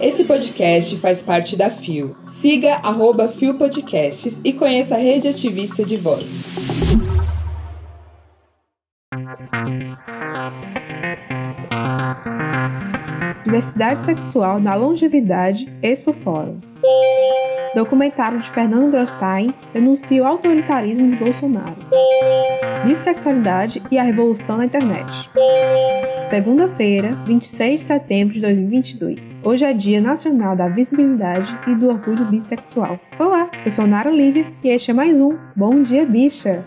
Esse podcast faz parte da FIO. Siga arroba FIO Podcasts e conheça a rede ativista de vozes. Diversidade Sexual na Longevidade, Expo Fórum. Documentário de Fernando Grosstein denuncia o autoritarismo de Bolsonaro. Bissexualidade e a revolução na internet. Segunda-feira, 26 de setembro de 2022. Hoje é Dia Nacional da Visibilidade e do Orgulho Bissexual. Olá, eu sou Nara Lívia e este é mais um Bom Dia Bicha.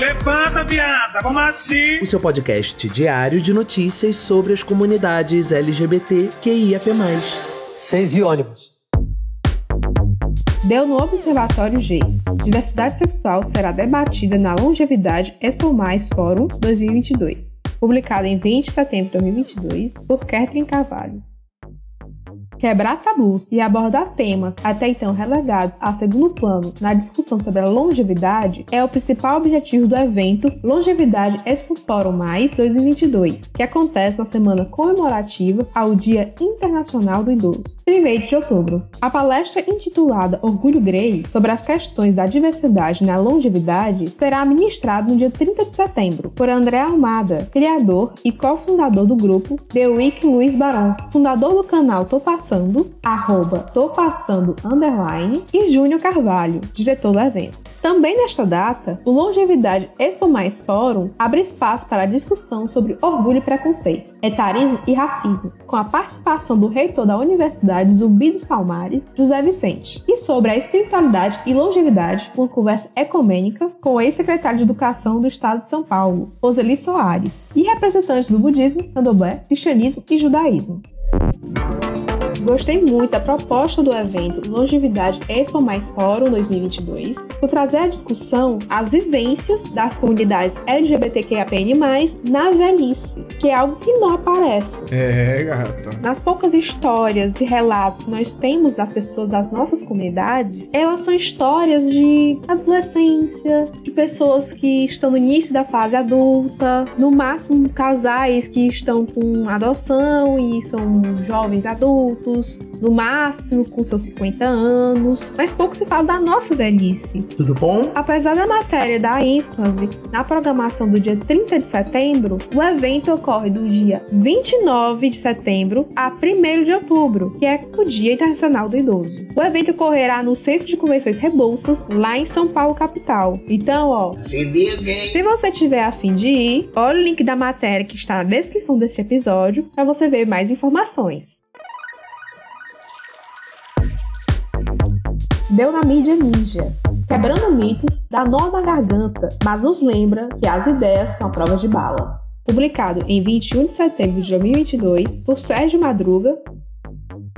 Levanta, viada, vamos assim. O seu podcast diário de notícias sobre as comunidades LGBT QIAP+. Seis e ônibus. Deu no Observatório G. Diversidade sexual será debatida na Longevidade Expo Mais Fórum 2022. Publicado em 20 de setembro de 2022 por Catherine Carvalho. Quebrar tabus e abordar temas até então relegados a segundo plano na discussão sobre a longevidade é o principal objetivo do evento Longevidade Expo Fórum Mais 2022, que acontece na semana comemorativa ao Dia Internacional do Idoso, 1 de outubro. A palestra intitulada Orgulho Grey sobre as questões da diversidade na longevidade será ministrada no dia 30 de setembro por André Almada, criador e cofundador do grupo The Week Luiz Barão, fundador do canal Tô Passando passando, arroba tô passando underline, e Júnior Carvalho, diretor do evento. Também nesta data, o Longevidade Expo Mais Fórum abre espaço para a discussão sobre orgulho e preconceito, etarismo e racismo, com a participação do reitor da Universidade Zumbi dos Palmares, José Vicente, e sobre a espiritualidade e longevidade, uma conversa ecumênica com o ex-secretário de Educação do Estado de São Paulo, Roseli Soares, e representantes do budismo, candomblé, cristianismo e judaísmo. Gostei muito da proposta do evento Longevidade Expo Mais Fórum 2022 por trazer à discussão as vivências das comunidades LGBTQIAPN+, na velhice, que é algo que não aparece. É, gata. Nas poucas histórias e relatos que nós temos das pessoas das nossas comunidades, elas são histórias de adolescência, de pessoas que estão no início da fase adulta, no máximo casais que estão com adoção e são jovens adultos, no máximo com seus 50 anos, mas pouco se fala da nossa velhice. Tudo bom? Apesar da matéria dar ênfase na programação do dia 30 de setembro, o evento ocorre do dia 29 de setembro a 1 de outubro, que é o Dia Internacional do Idoso. O evento ocorrerá no Centro de Convenções Rebouças, lá em São Paulo, capital. Então, ó, Se liga, se você tiver a fim de ir, olha o link da matéria que está na descrição deste episódio para você ver mais informações. Deu na mídia ninja. Quebrando mitos, dá nó na garganta, mas nos lembra que as ideias são a prova de bala. Publicado em 21 de setembro de 2022 por Sérgio Madruga,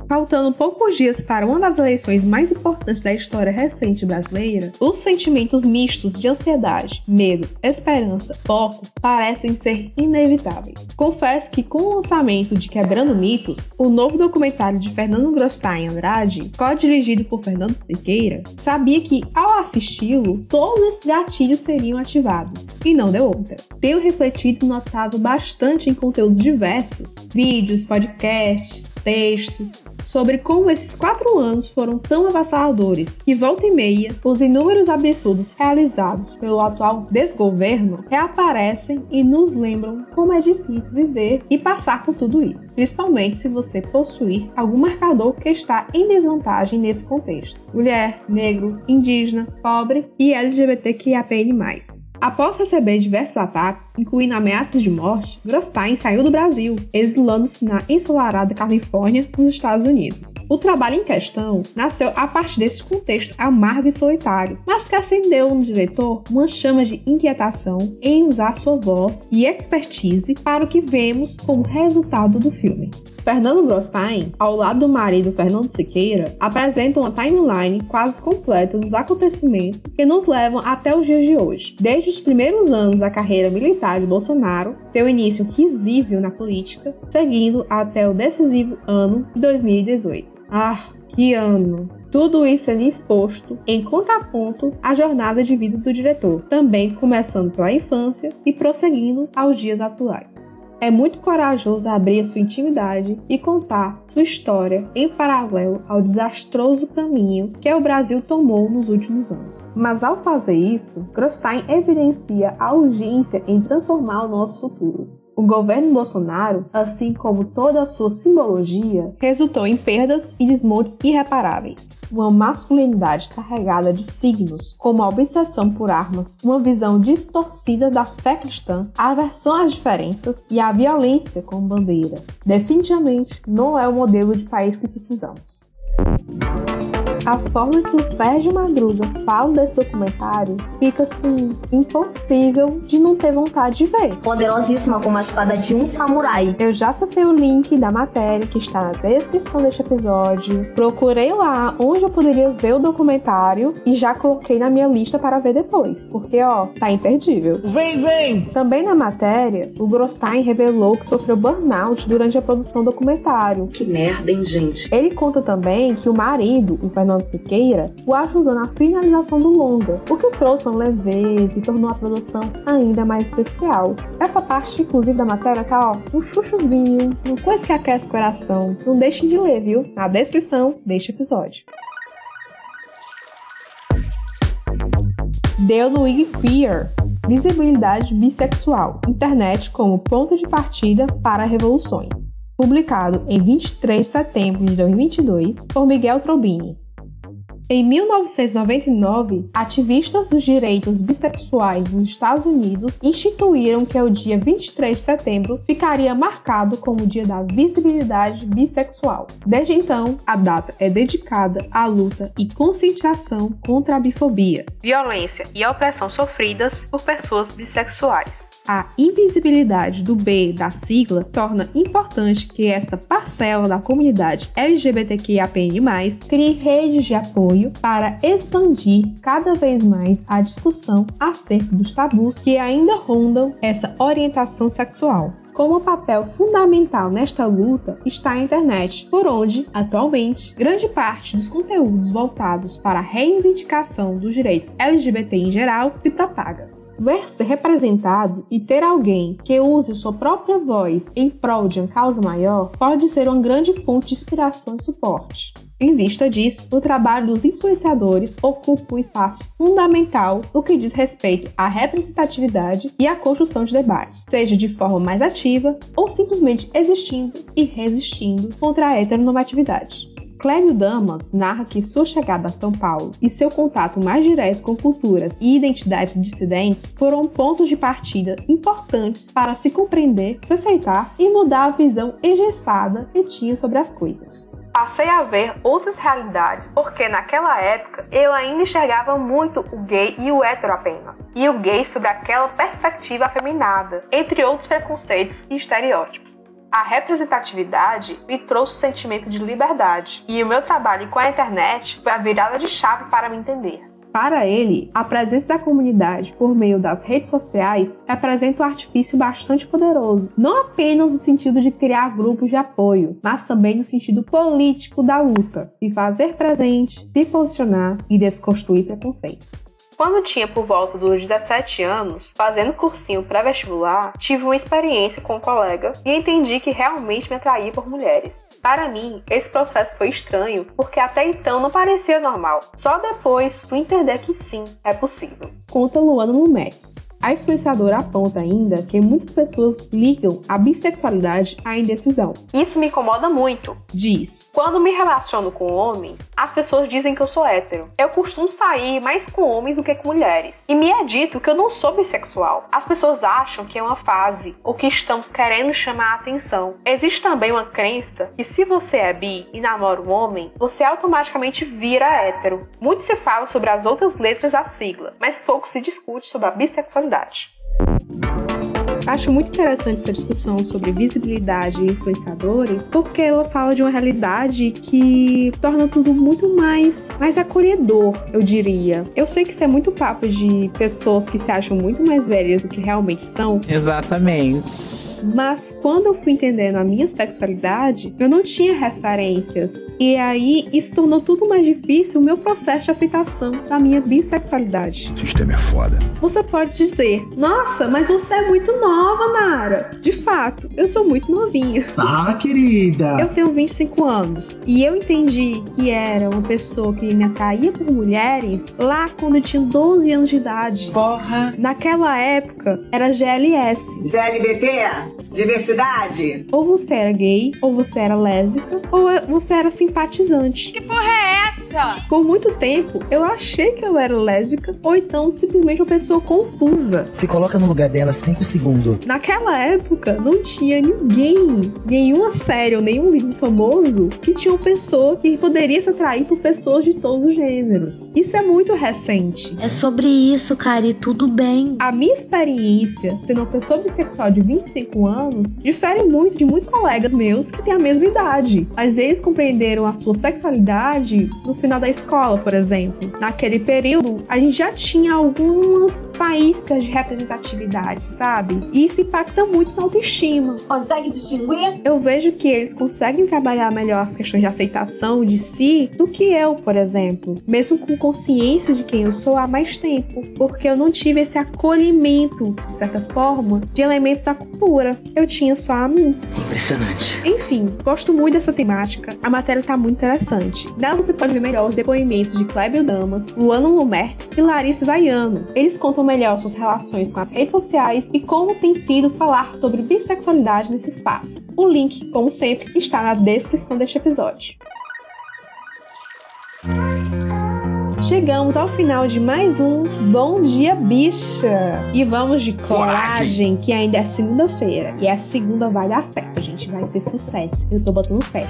Faltando poucos dias para uma das eleições mais importantes da história recente brasileira, os sentimentos mistos de ansiedade, medo, esperança, foco parecem ser inevitáveis. Confesso que com o lançamento de Quebrando Mitos, o novo documentário de Fernando Grosstein Andrade, co-dirigido por Fernando Siqueira, sabia que ao assisti-lo, todos esses gatilhos seriam ativados, e não deu outra. Tenho refletido e notado bastante em conteúdos diversos, vídeos, podcasts, textos, sobre como esses quatro anos foram tão avassaladores que, volta e meia, os inúmeros absurdos realizados pelo atual desgoverno reaparecem e nos lembram como é difícil viver e passar por tudo isso, principalmente se você possuir algum marcador que está em desvantagem nesse contexto: mulher, negro, indígena, pobre e LGBTQIAPN+. Após receber diversos ataques, incluindo ameaças de morte, Grosstein saiu do Brasil, exilando-se na ensolarada Califórnia, nos Estados Unidos. O trabalho em questão nasceu a partir desse contexto amargo e solitário, mas que acendeu no diretor uma chama de inquietação em usar sua voz e expertise para o que vemos como resultado do filme. Fernando Grosstein, ao lado do marido Fernando Siqueira, apresenta uma timeline quase completa dos acontecimentos que nos levam até os dias de hoje. Desde os primeiros anos da carreira militar de Bolsonaro, seu início risível na política, seguindo até o decisivo ano de 2018. Ah, que ano! Tudo isso é exposto em contraponto à jornada de vida do diretor, também começando pela infância e prosseguindo aos dias atuais. É muito corajoso abrir a sua intimidade e contar sua história em paralelo ao desastroso caminho que o Brasil tomou nos últimos anos. Mas ao fazer isso, Grostein evidencia a urgência em transformar o nosso futuro. O governo Bolsonaro, assim como toda a sua simbologia, resultou em perdas e desmontes irreparáveis. Uma masculinidade carregada de signos, como a obsessão por armas, uma visão distorcida da fé cristã, a aversão às diferenças e a violência como bandeira. Definitivamente não é o modelo de país que precisamos. A forma que o Sérgio Madruga fala desse documentário fica assim, impossível de não ter vontade de ver. Poderosíssima como a espada de um samurai. Eu já acessei o link da matéria que está na descrição deste episódio. Procurei lá onde eu poderia ver o documentário e já coloquei na minha lista para ver depois, porque ó, tá imperdível. Vem, vem! Também na matéria, o Grostein revelou que sofreu burnout durante a produção do documentário. Que merda, hein, gente? Ele conta também que o marido, o Fernando Siqueira, o ajudou na finalização do longa, o que trouxe uma leveza e tornou a produção ainda mais especial. Essa parte, inclusive, da matéria tá, ó, um chuchuzinho, uma coisa que aquece o coração. Não deixem de ler, viu? Na descrição deste episódio. Deu no Wig Queer, Visibilidade Bissexual, Internet como ponto de partida para revoluções. Publicado em 23 de setembro de 2022 por Miguel Trobini. Em 1999, ativistas dos direitos bissexuais dos Estados Unidos instituíram que o dia 23 de setembro ficaria marcado como o Dia da Visibilidade Bissexual. Desde então, a data é dedicada à luta e conscientização contra a bifobia, violência e opressão sofridas por pessoas bissexuais. A invisibilidade do B da sigla torna importante que esta parcela da comunidade LGBTQIAPN+, crie redes de apoio para expandir cada vez mais a discussão acerca dos tabus que ainda rondam essa orientação sexual. Como papel fundamental nesta luta está a internet, por onde, atualmente, grande parte dos conteúdos voltados para a reivindicação dos direitos LGBT em geral se propaga. Ver-se representado e ter alguém que use sua própria voz em prol de uma causa maior pode ser uma grande fonte de inspiração e suporte. Em vista disso, o trabalho dos influenciadores ocupa um espaço fundamental no que diz respeito à representatividade e à construção de debates, seja de forma mais ativa ou simplesmente existindo e resistindo contra a heteronormatividade. Clébio Damas narra que sua chegada a São Paulo e seu contato mais direto com culturas e identidades dissidentes foram pontos de partida importantes para se compreender, se aceitar e mudar a visão engessada que tinha sobre as coisas. Passei a ver outras realidades, porque naquela época eu ainda enxergava muito o gay e o hétero apenas, e o gay sobre aquela perspectiva afeminada, entre outros preconceitos e estereótipos. A representatividade me trouxe o sentimento de liberdade, e o meu trabalho com a internet foi a virada de chave para me entender. Para ele, a presença da comunidade por meio das redes sociais representa um artifício bastante poderoso, não apenas no sentido de criar grupos de apoio, mas também no sentido político da luta, se fazer presente, se posicionar e desconstruir preconceitos. Quando tinha por volta dos 17 anos, fazendo cursinho pré-vestibular, tive uma experiência com um colega e entendi que realmente me atraía por mulheres. Para mim, esse processo foi estranho porque até então não parecia normal. Só depois fui entender que sim, é possível. Conta Luana no Max. A influenciadora aponta ainda que muitas pessoas ligam a bissexualidade à indecisão. Isso me incomoda muito, diz. Quando me relaciono com homens, as pessoas dizem que eu sou hétero. Eu costumo sair mais com homens do que com mulheres. E me é dito que eu não sou bissexual. As pessoas acham que é uma fase ou que estamos querendo chamar a atenção. Existe também uma crença que se você é bi e namora um homem, você automaticamente vira hétero. Muito se fala sobre as outras letras da sigla, mas pouco se discute sobre a bissexualidade sociedade. Acho muito interessante essa discussão sobre visibilidade e influenciadores, porque ela fala de uma realidade que torna tudo muito mais, mais acolhedor, eu diria. Eu sei que isso é muito papo de pessoas que se acham muito mais velhas do que realmente são. Exatamente. Mas quando eu fui entendendo a minha sexualidade, eu não tinha referências. E aí isso tornou tudo mais difícil o meu processo de aceitação da minha bissexualidade. O sistema é foda. Você pode dizer, nossa, mas você é muito nova nova, Nara. De fato, eu sou muito novinha. Ah, querida. Eu tenho 25 anos e eu entendi que era uma pessoa que me atraía por mulheres lá quando eu tinha 12 anos de idade. Porra. Naquela época era GLS. GLBT? Diversidade? Ou você era gay, ou você era lésbica, ou você era simpatizante. Que porra é essa? Por muito tempo eu achei que eu era lésbica, ou então simplesmente uma pessoa confusa. Se coloca no lugar dela 5 segundos. Naquela época não tinha ninguém, nenhuma série ou nenhum livro famoso que tinha uma pessoa que poderia se atrair por pessoas de todos os gêneros. Isso é muito recente. É sobre isso, cara, e tudo bem. A minha experiência sendo uma pessoa bissexual de 25 anos difere muito de muitos colegas meus que têm a mesma idade. Mas eles compreenderam a sua sexualidade no final da escola, por exemplo. Naquele período, a gente já tinha algumas faíscas de representatividade, sabe? E isso impacta muito na autoestima. Consegue distinguir? Eu vejo que eles conseguem trabalhar melhor as questões de aceitação de si do que eu, por exemplo. Mesmo com consciência de quem eu sou há mais tempo. Porque eu não tive esse acolhimento, de certa forma, de elementos da cultura. Eu tinha só a mim. Impressionante. Enfim, gosto muito dessa temática. A matéria tá muito interessante. Nela você pode ver melhor os depoimentos de Clébio Damas, Luana Lumertes e Larissa Vaiano. Eles contam melhor suas relações com as redes sociais e como tem sido falar sobre bissexualidade nesse espaço. O link, como sempre, está na descrição deste episódio. Chegamos ao final de mais um Bom Dia Bicha! E vamos de coragem, que ainda é segunda-feira. E a segunda vai dar certo, gente. Vai ser sucesso. Eu tô botando fé.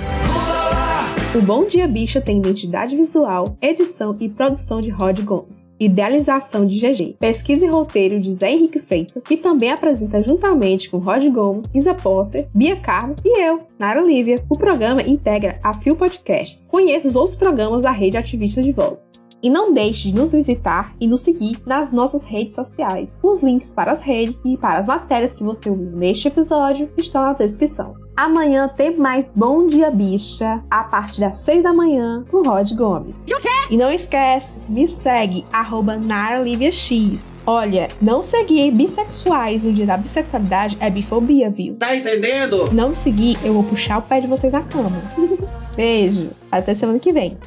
O Bom Dia Bicha tem identidade visual, edição e produção de Rod Gomes. Idealização de GG, pesquisa e roteiro de Zé Henrique Freitas, que também apresenta juntamente com Rod Gomes, Isa Potter, Bia Carlos e eu, Nara Lívia. O programa integra a Fio Podcasts. Conheça os outros programas da rede ativista de vozes. E não deixe de nos visitar e nos seguir nas nossas redes sociais. Os links para as redes e para as matérias que você ouviu neste episódio estão na descrição. Amanhã tem mais Bom Dia Bicha, a partir das 6 da manhã, com Rod Gomes. E o quê? E não esquece, me segue, arroba NaraLiviaX. Olha, não seguir bissexuais no dia da bissexualidade é bifobia, viu? Tá entendendo? Se não me seguir, eu vou puxar o pé de vocês na cama. Beijo, até semana que vem.